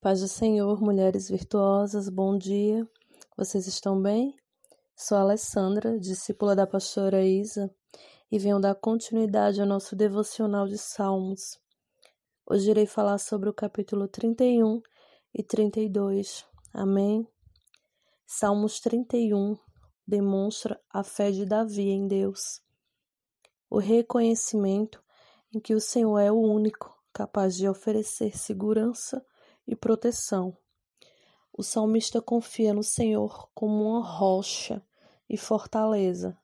Paz do Senhor, mulheres virtuosas, bom dia. Vocês estão bem? Sou Alessandra, discípula da pastora Isa, e venho dar continuidade ao nosso devocional de Salmos. Hoje irei falar sobre o capítulo 31 e 32. Amém? Salmos 31 demonstra a fé de Davi em Deus. O reconhecimento em que o Senhor é o único capaz de oferecer segurança e proteção. O salmista confia no Senhor como uma rocha e fortaleza.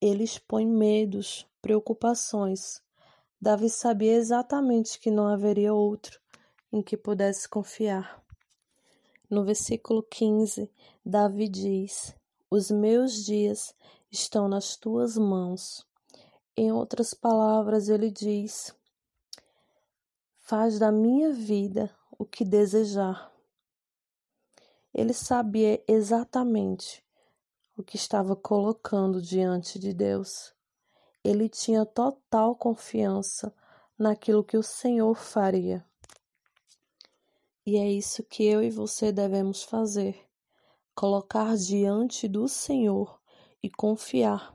Ele expõe medos, preocupações. Davi sabia exatamente que não haveria outro em que pudesse confiar. No versículo 15, Davi diz: Os meus dias estão nas tuas mãos. Em outras palavras, ele diz: Faz da minha vida o que desejar. Ele sabia exatamente o que estava colocando diante de Deus. Ele tinha total confiança naquilo que o Senhor faria. E é isso que eu e você devemos fazer: colocar diante do Senhor e confiar,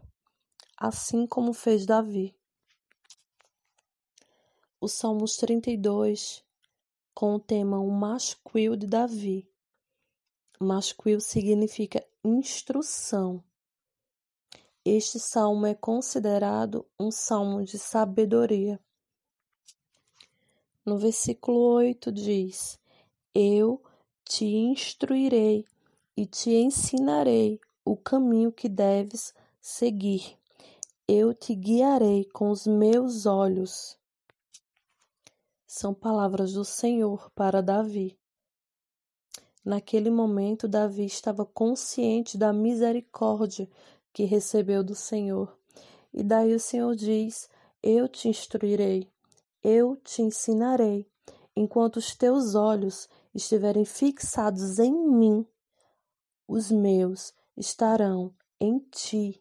assim como fez Davi. O Salmos 32 com o tema O Mascuil de Davi. Mascuil significa instrução. Este salmo é considerado um salmo de sabedoria. No versículo 8 diz: Eu te instruirei e te ensinarei o caminho que deves seguir. Eu te guiarei com os meus olhos são palavras do Senhor para Davi. Naquele momento, Davi estava consciente da misericórdia que recebeu do Senhor. E daí o Senhor diz: Eu te instruirei, eu te ensinarei. Enquanto os teus olhos estiverem fixados em mim, os meus estarão em ti.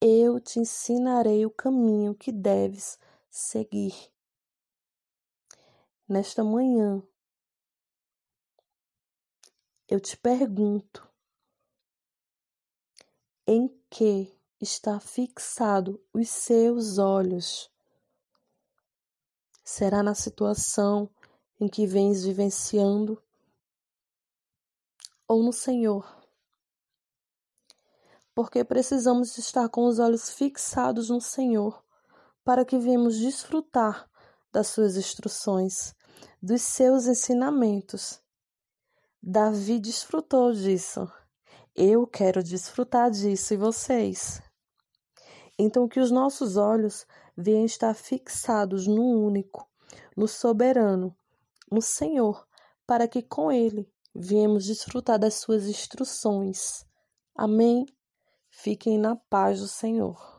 Eu te ensinarei o caminho que deves seguir nesta manhã, eu te pergunto: em que está fixado os seus olhos? Será na situação em que vens vivenciando ou no Senhor? Porque precisamos estar com os olhos fixados no Senhor para que venhamos desfrutar das suas instruções, dos seus ensinamentos. Davi desfrutou disso. Eu quero desfrutar disso e vocês. Então, que os nossos olhos venham estar fixados no único, no soberano, no Senhor, para que com Ele venhamos desfrutar das suas instruções. Amém? Fiquem na paz do Senhor.